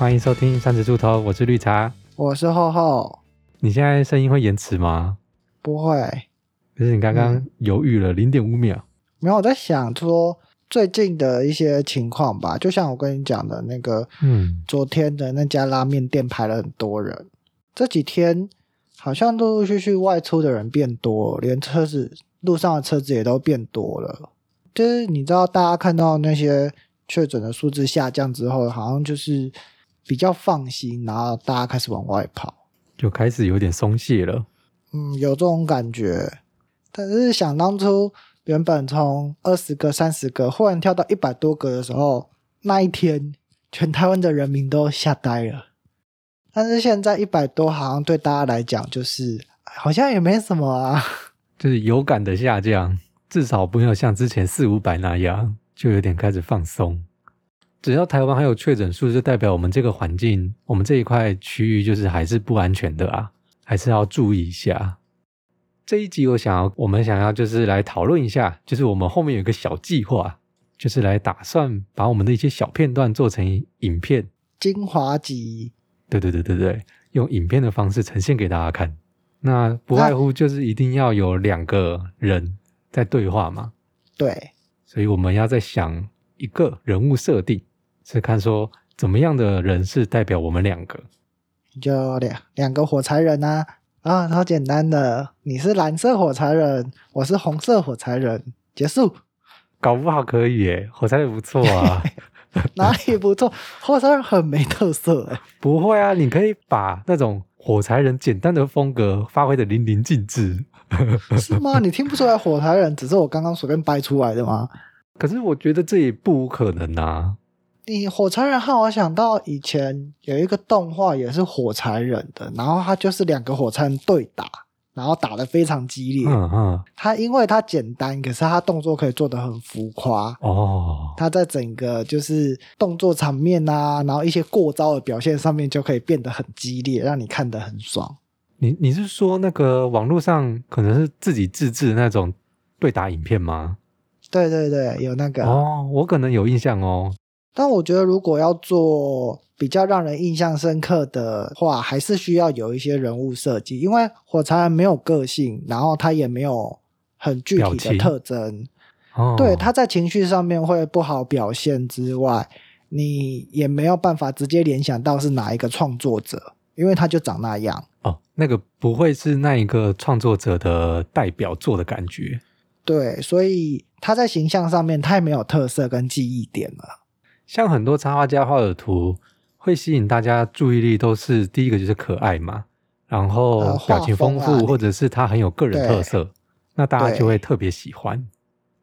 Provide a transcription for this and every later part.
欢迎收听三十出头，我是绿茶。我是厚厚，你现在声音会延迟吗？不会，可是你刚刚犹豫了零点五秒。没有我在想说最近的一些情况吧，就像我跟你讲的那个，嗯，昨天的那家拉面店排了很多人，这几天好像陆陆续续外出的人变多，连车子路上的车子也都变多了。就是你知道，大家看到那些确诊的数字下降之后，好像就是比较放心，然后大家开始往外跑。就开始有点松懈了。嗯，有这种感觉。但是想当初，原本从二十个、三十个，忽然跳到一百多个的时候，那一天，全台湾的人民都吓呆了。但是现在一百多，好像对大家来讲，就是好像也没什么啊。就是有感的下降，至少不要像之前四五百那样，就有点开始放松。只要台湾还有确诊数，就代表我们这个环境，我们这一块区域就是还是不安全的啊，还是要注意一下。这一集我想要，我们想要就是来讨论一下，就是我们后面有一个小计划，就是来打算把我们的一些小片段做成影片，精华集，对对对对对，用影片的方式呈现给大家看。那不外乎就是一定要有两个人在对话嘛，对，所以我们要在想一个人物设定，是看说怎么样的人是代表我们两个。就两两个火柴人啊，啊，超简单的，你是蓝色火柴人，我是红色火柴人，结束。搞不好可以耶，火柴人不错啊。哪里不错？火柴人很没特色哎、不会啊，你可以把那种火柴人简单的风格发挥的淋漓尽致。是吗？你听不出来火柴人只是我刚刚随便掰出来的吗？可是我觉得这也不无可能啊。你火柴人让我想到以前有一个动画也是火柴人的，然后他就是两个火柴人对打，然后打得非常激烈。嗯嗯，他因为他简单，可是他动作可以做得很浮夸。哦，他在整个就是动作场面啊，然后一些过招的表现上面就可以变得很激烈，让你看得很爽。你你是说那个网络上可能是自己自制的那种对打影片吗？对对对，有那个。哦，我可能有印象哦。但我觉得，如果要做比较让人印象深刻的话，还是需要有一些人物设计，因为火柴人没有个性，然后他也没有很具体的特征，哦，对，他在情绪上面会不好表现之外，你也没有办法直接联想到是哪一个创作者，因为他就长那样。哦，那个不会是那一个创作者的代表作的感觉。对，所以他在形象上面太没有特色跟记忆点了。像很多插画家画的图，会吸引大家注意力，都是第一个就是可爱嘛，然后呃表情丰富，或者是他很有个人特色，那大家就会特别喜欢。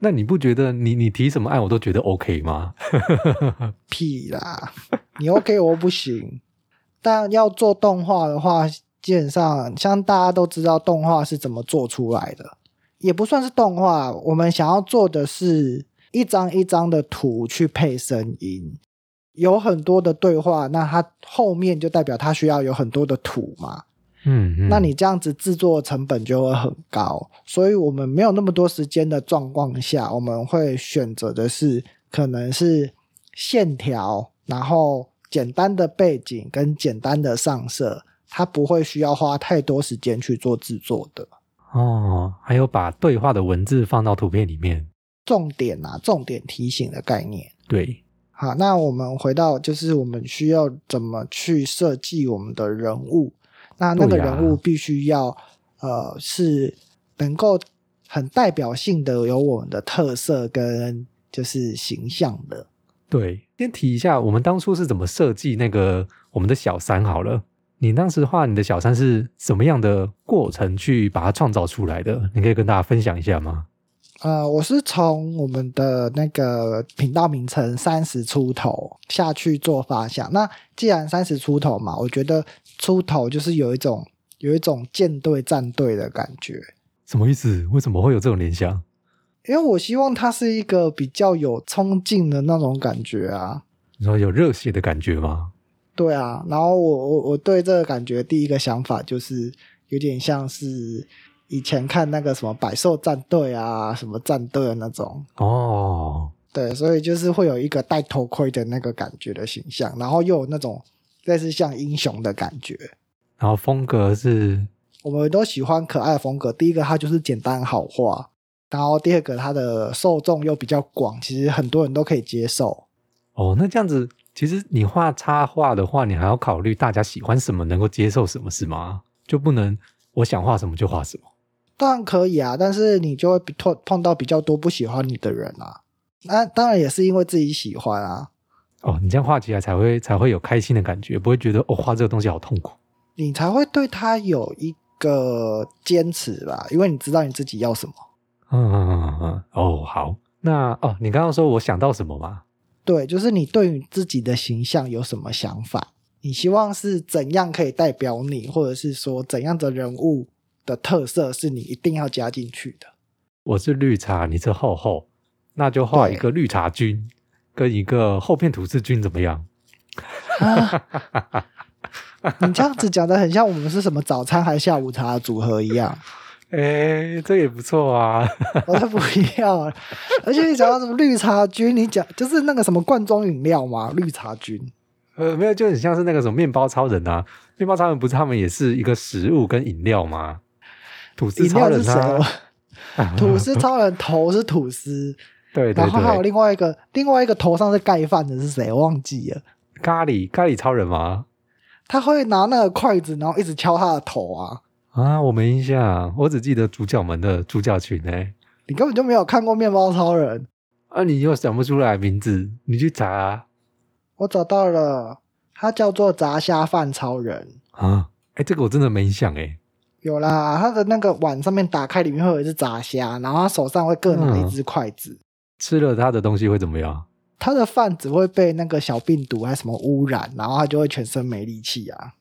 那你不觉得你你提什么爱我都觉得 OK 吗？屁啦，你 OK 我不行。但要做动画的话，基本上像大家都知道动画是怎么做出来的，也不算是动画。我们想要做的是一张一张的图去配声音，有很多的对话，那它后面就代表它需要有很多的图嘛。嗯，嗯那你这样子制作成本就会很高，所以我们没有那么多时间的状况下，我们会选择的是可能是线条，然后简单的背景跟简单的上色，它不会需要花太多时间去做制作的。哦，还有把对话的文字放到图片里面，重点啊，重点提醒的概念。对，好，那我们回到就是我们需要怎么去设计我们的人物。那那个人物必须要、呃是能够很代表性的有我们的特色跟就是形象的。对，先提一下，我们当初是怎么设计那个我们的小三好了。你当时画你的小三是什么样的过程去把它创造出来的？你可以跟大家分享一下吗？呃，我是从我们的那个频道名称三十出头下去做发想。那既然三十出头嘛，我觉得出头就是有一种有一种舰队战队的感觉。什么意思？为什么会有这种联想？因为我希望它是一个比较有冲劲的那种感觉啊，你说有热血的感觉吗？对啊。然后我我我对这个感觉第一个想法就是有点像是以前看那个什么百兽战队啊，什么战队的那种，哦，对，所以就是会有一个戴头盔的那个感觉的形象，然后又有那种类似像英雄的感觉。然后风格是我们都喜欢可爱的风格。第一个，它就是简单好画；然后第二个，它的受众又比较广，其实很多人都可以接受。哦，那这样子，其实你画插画的话，你还要考虑大家喜欢什么，能够接受什么，是吗？就不能我想画什么就画什么。当然可以啊，但是你就会碰碰到比较多不喜欢你的人啊。那当然也是因为自己喜欢啊，哦，你这样画起来才会才会有开心的感觉，不会觉得哦画这个东西好痛苦。你才会对他有一个坚持吧，因为你知道你自己要什么。嗯嗯嗯嗯，哦好，那哦你刚刚说我想到什么吗？对，就是你对于自己的形象有什么想法？你希望是怎样可以代表你，或者是说怎样的人物的特色是你一定要加进去的？我是绿茶，你是厚厚，那就画一个绿茶君跟一个厚片吐司君怎么样？啊，你这样子讲的很像我们是什么早餐还是下午茶的组合一样。哎，这也不错啊！我才不要，而且你讲到什么绿茶君，你讲就是那个什么罐装饮料嘛，绿茶君。呃，没有，就很像是那个什么面包超人啊，面包超人不是他们也是一个食物跟饮料吗？吐司超人啊，吐司超人头是吐司，对对对，然后还有另外一个，另外一个头上是盖饭的是谁？我忘记了。咖喱咖喱超人吗？他会拿那个筷子，然后一直敲他的头啊。啊，我没印象，我只记得主角们的主角群呢。你根本就没有看过面包超人啊！你又想不出来名字，你去查。我找到了，他叫做炸虾饭超人啊！哎，这个我真的没印象哎。有啦，他的那个碗上面打开，里面会有一只炸虾，然后他手上会各拿一只筷子。吃了他的东西会怎么样？他的饭只会被那个小病毒还是什么污染，然后他就会全身没力气啊。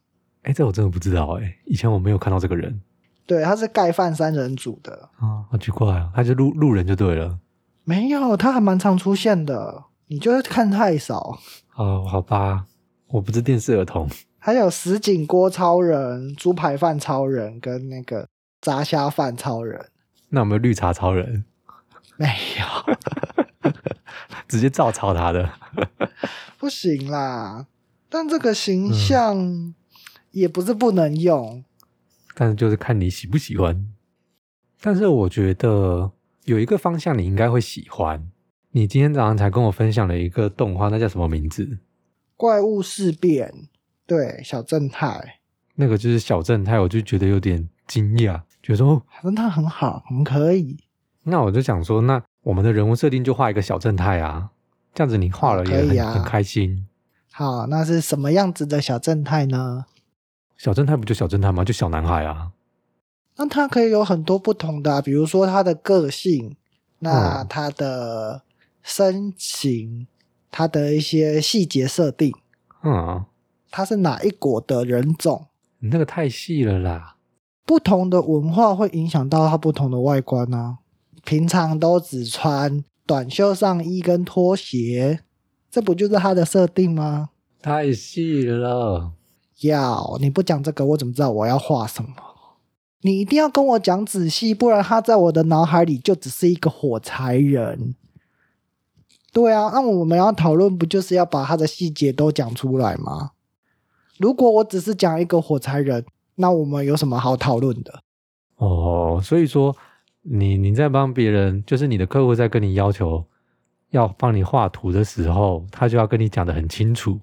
哎，这我真的不知道哎，以前我没有看到这个人。对，他是盖饭三人组的啊，好奇怪啊，他是路路人就对了。没有，他还蛮常出现的，你就是看太少。哦，好吧，我不是电视儿童。还有石井锅超人、猪排饭超人跟那个炸虾饭超人。那有没有绿茶超人？没有，直接照抄他的。不行啦，但这个形象。也不是不能用，但是就是看你喜不喜欢。但是我觉得有一个方向你应该会喜欢。你今天早上才跟我分享了一个动画，那叫什么名字？怪物事变。对，小正太。那个就是小正太，我就觉得有点惊讶，觉得说小正太很好，很可以。那我就想说，那我们的人物设定就画一个小正太啊，这样子你画了也很很开心。好，那是什么样子的小正太呢？小正太不就小正太吗？就小男孩啊。那他可以有很多不同的，比如说他的个性，那他的身形，他的一些细节设定。嗯，他是哪一国的人种？你那个太细了啦。不同的文化会影响到他不同的外观呢。平常都只穿短袖上衣跟拖鞋，这不就是他的设定吗？太细了。要你不讲这个，我怎么知道我要画什么？你一定要跟我讲仔细，不然他在我的脑海里就只是一个火柴人。对啊，那我们要讨论，不就是要把他的细节都讲出来吗？如果我只是讲一个火柴人，那我们有什么好讨论的？哦，所以说你你在帮别人，就是你的客户在跟你要求要帮你画图的时候，他就要跟你讲的很清楚。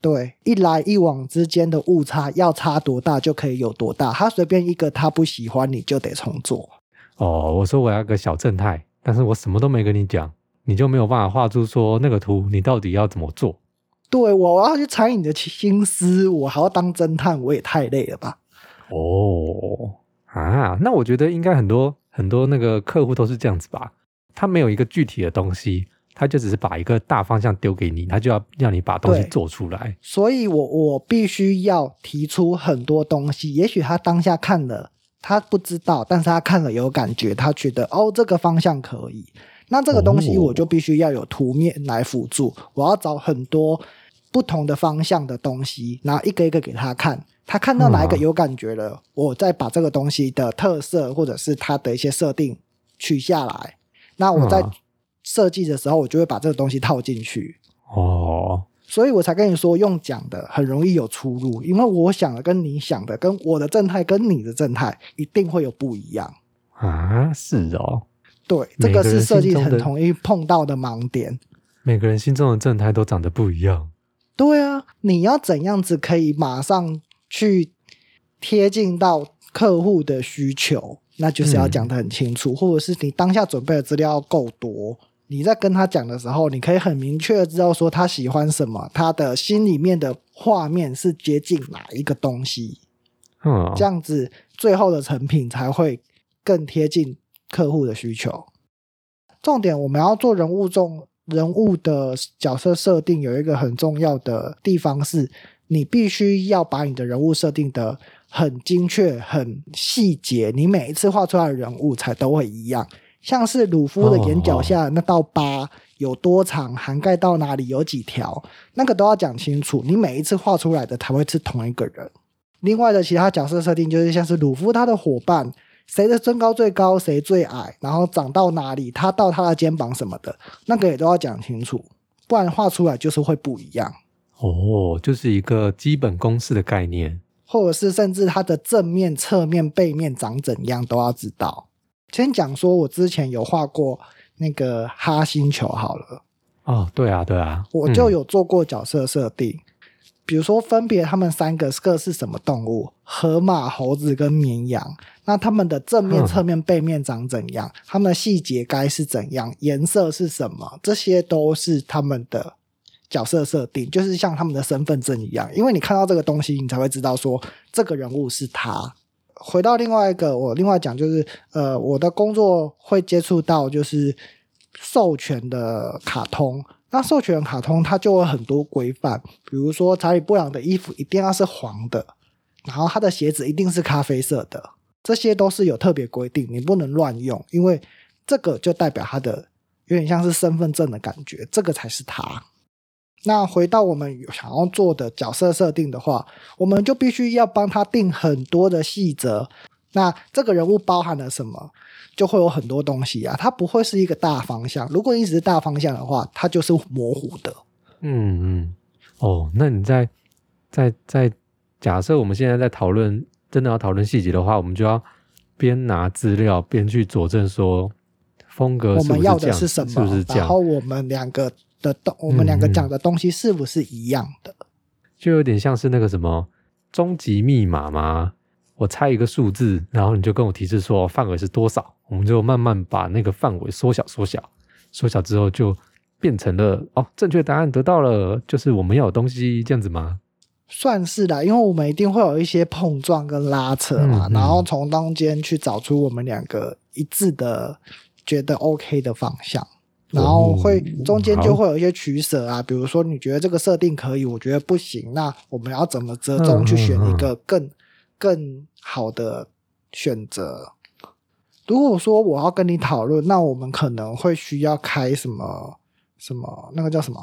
对，一来一往之间的误差要差多大就可以有多大。他随便一个他不喜欢，你就得重做。哦，我说我要个小正太，但是我什么都没跟你讲，你就没有办法画出说那个图你到底要怎么做？对，我要去猜你的心思，我还要当侦探，我也太累了吧？哦，啊，那我觉得应该很多很多那个客户都是这样子吧？他没有一个具体的东西。他就只是把一个大方向丢给你，他就要让你把东西做出来。所以，我我必须要提出很多东西。也许他当下看了，他不知道，但是他看了有感觉，他觉得哦，这个方向可以。那这个东西我就必须要有图面来辅助。我要找很多不同的方向的东西，然后一个一个给他看。他看到哪一个有感觉了，我再把这个东西的特色或者是它的一些设定取下来。那我在。设计的时候，我就会把这个东西套进去。哦，所以我才跟你说，用讲的很容易有出入，因为我想的跟你想的，跟我的正太跟你的正太一定会有不一样。啊，是哦，对，这个是设计很容易碰到的盲点。每个人心中的正太都长得不一样。对啊，你要怎样子可以马上去贴近到客户的需求？那就是要讲的很清楚，或者是你当下准备的资料要够多。你在跟他讲的时候，你可以很明确的知道说他喜欢什么，他的心里面的画面是接近哪一个东西，嗯，这样子最后的成品才会更贴近客户的需求。重点我们要做人物重人物的角色设定，有一个很重要的地方是，你必须要把你的人物设定的很精确、很细节，你每一次画出来的人物才都会一样。像是鲁夫的眼角下那道疤有多长，涵盖到哪里，有几条，那个都要讲清楚。你每一次画出来的才会是同一个人。另外的其他角色设定就是像是鲁夫他的伙伴，谁的身高最高，谁最矮，然后长到哪里，他到他的肩膀什么的，那个也都要讲清楚，不然画出来就是会不一样，哦，就是一个基本公式的概念。或者是甚至它的正面、侧面、背面长怎样都要知道。先讲说，我之前有画过那个哈星球好了，哦，对啊，对啊，我就嗯有做过角色设定，比如说分别他们三个各是什么动物，河马、猴子跟绵羊。那他们的正面、侧面、背面长怎样？他们的细节该是怎样？颜色是什么？这些都是他们的角色设定，就是像他们的身份证一样。因为你看到这个东西，你才会知道说这个人物是他。回到另外一个，我另外讲就是，呃，我的工作会接触到就是授权的卡通。那授权卡通它就有很多规范，比如说查理布朗的衣服一定要是黄的，然后他的鞋子一定是咖啡色的，这些都是有特别规定，你不能乱用，因为这个就代表他的有点像是身份证的感觉，这个才是他。那回到我们想要做的角色设定的话，我们就必须要帮他定很多的细则。那这个人物包含了什么，就会有很多东西啊，它不会是一个大方向。如果你只是大方向的话，它就是模糊的。嗯嗯，哦，那你在在在假设我们现在在讨论，真的要讨论细节的话，我们就要边拿资料边去佐证说风格我们要的是什么是不是？这样然后？我们两个的东，我们两个讲的东西是不是一样的？就有点像是那个什么终极密码吗。我猜一个数字，然后你就跟我提示说范围是多少，我们就慢慢把那个范围缩小、缩小、缩小之后，就变成了哦，正确答案得到了，就是我们要有东西这样子吗？算是的，因为我们一定会有一些碰撞跟拉扯嘛，嗯嗯然后从中间去找出我们两个一致的觉得 OK 的方向，然后会哦中间就会有一些取舍啊，比如说你觉得这个设定可以，我觉得不行，那我们要怎么折中去选一个更更好的选择？如果说我要跟你讨论，那我们可能会需要开什么什么那个叫什么？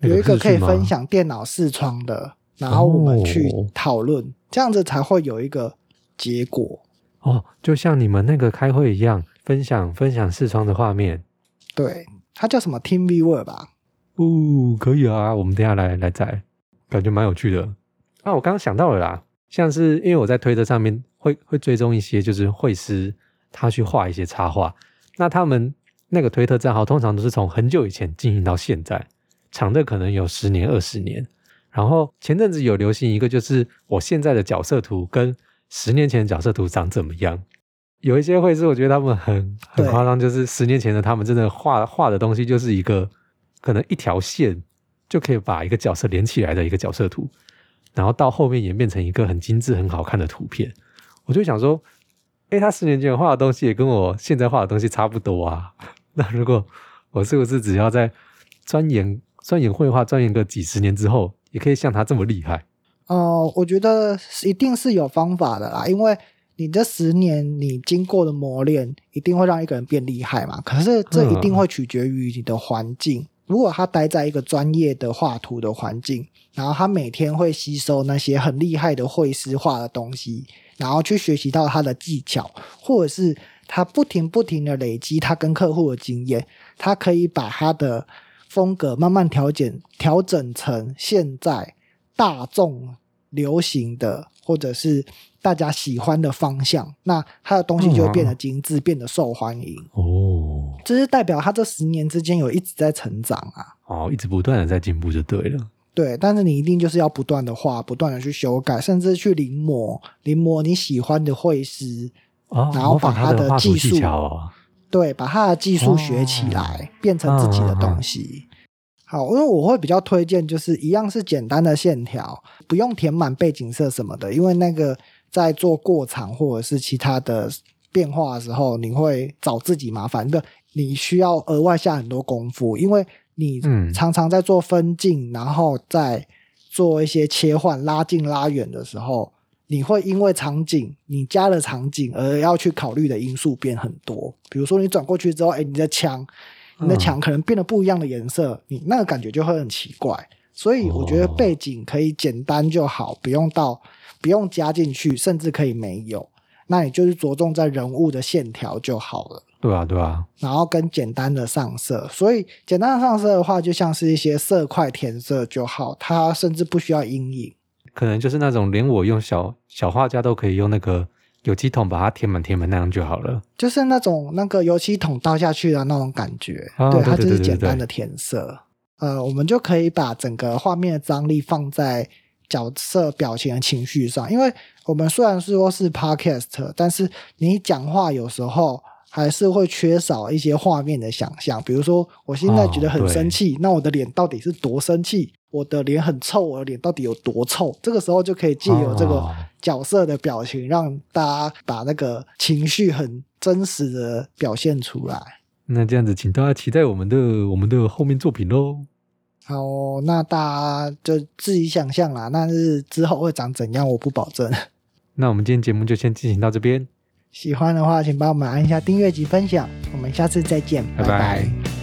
有一个可以分享电脑视窗的，然后我们去哦讨论，这样子才会有一个结果。哦，就像你们那个开会一样，分享分享视窗的画面。对，它叫什么 Team Viewer 吧？哦，可以啊，我们等一下来来载，感觉蛮有趣的。啊，我刚刚想到了啦，像是因为我在推特上面会会追踪一些就是会师，他去画一些插画，那他们那个推特账号通常都是从很久以前经营到现在，长的可能有十年二十年。然后前阵子有流行一个，就是我现在的角色图跟十年前的角色图长怎么样。有一些绘师，我觉得他们很很夸张，就是十年前的他们真的画画的东西就是一个可能一条线就可以把一个角色连起来的一个角色图，然后到后面演变成一个很精致、很好看的图片。我就想说，诶，他十年前画的东西也跟我现在画的东西差不多啊。那如果我是不是只要在钻研钻研绘画，钻研个几十年之后，也可以像他这么厉害？呃，我觉得一定是有方法的啦，因为你这十年你经过的磨练，一定会让一个人变厉害嘛。可是这一定会取决于你的环境。如果他待在一个专业的画图的环境，然后他每天会吸收那些很厉害的绘师画的东西，然后去学习到他的技巧，或者是他不停不停的累积他跟客户的经验，他可以把他的风格慢慢调整调整成现在大众流行的或者是大家喜欢的方向，那他的东西就会变得精致，变得受欢迎。哦这是代表他这十年之间有一直在成长啊。哦，一直不断的在进步就对了。对，但是你一定就是要不断的画，不断的去修改，甚至去临摹临摹你喜欢的绘师，哦，然后把他的技术技巧哦。对，把他的技术学起来，变成自己的东西。好，因为我会比较推荐，就是一样是简单的线条，不用填满背景色什么的，因为那个在做过场或者是其他的变化的时候，你会找自己麻烦，不，你需要额外下很多功夫，因为你嗯常常在做分镜，然后再做一些切换、拉近、拉远的时候，你会因为场景你加了场景而要去考虑的因素变很多。比如说你转过去之后，哎，你的墙，你的嗯墙可能变得不一样的颜色，你那个感觉就会很奇怪。所以我觉得哦背景可以简单就好，不用到不用加进去，甚至可以没有。那你就是着重在人物的线条就好了。对啊，对啊，然后跟简单的上色，所以简单的上色的话，就像是一些色块填色就好，它甚至不需要阴影。可能就是那种连我用小小画家都可以用那个油漆桶把它填满填满那样就好了。就是那种那个油漆桶倒下去的那种感觉，啊对，它就是简单的填色。呃，我们就可以把整个画面的张力放在角色表情的情绪上，因为我们虽然说是 podcast，但是你讲话有时候还是会缺少一些画面的想象。比如说，我现在觉得很生气，那我的脸到底是多生气？我的脸很臭，我的脸到底有多臭？这个时候就可以借由这个哦角色的表情，让大家把那个情绪很真实的表现出来。那这样子，请大家期待我们的我们的后面作品喽。好哦、那大家就自己想象啦。但是之后会长怎样，我不保证。那我们今天节目就先进行到这边，喜欢的话，请帮我们按一下订阅及分享。我们下次再见，拜拜拜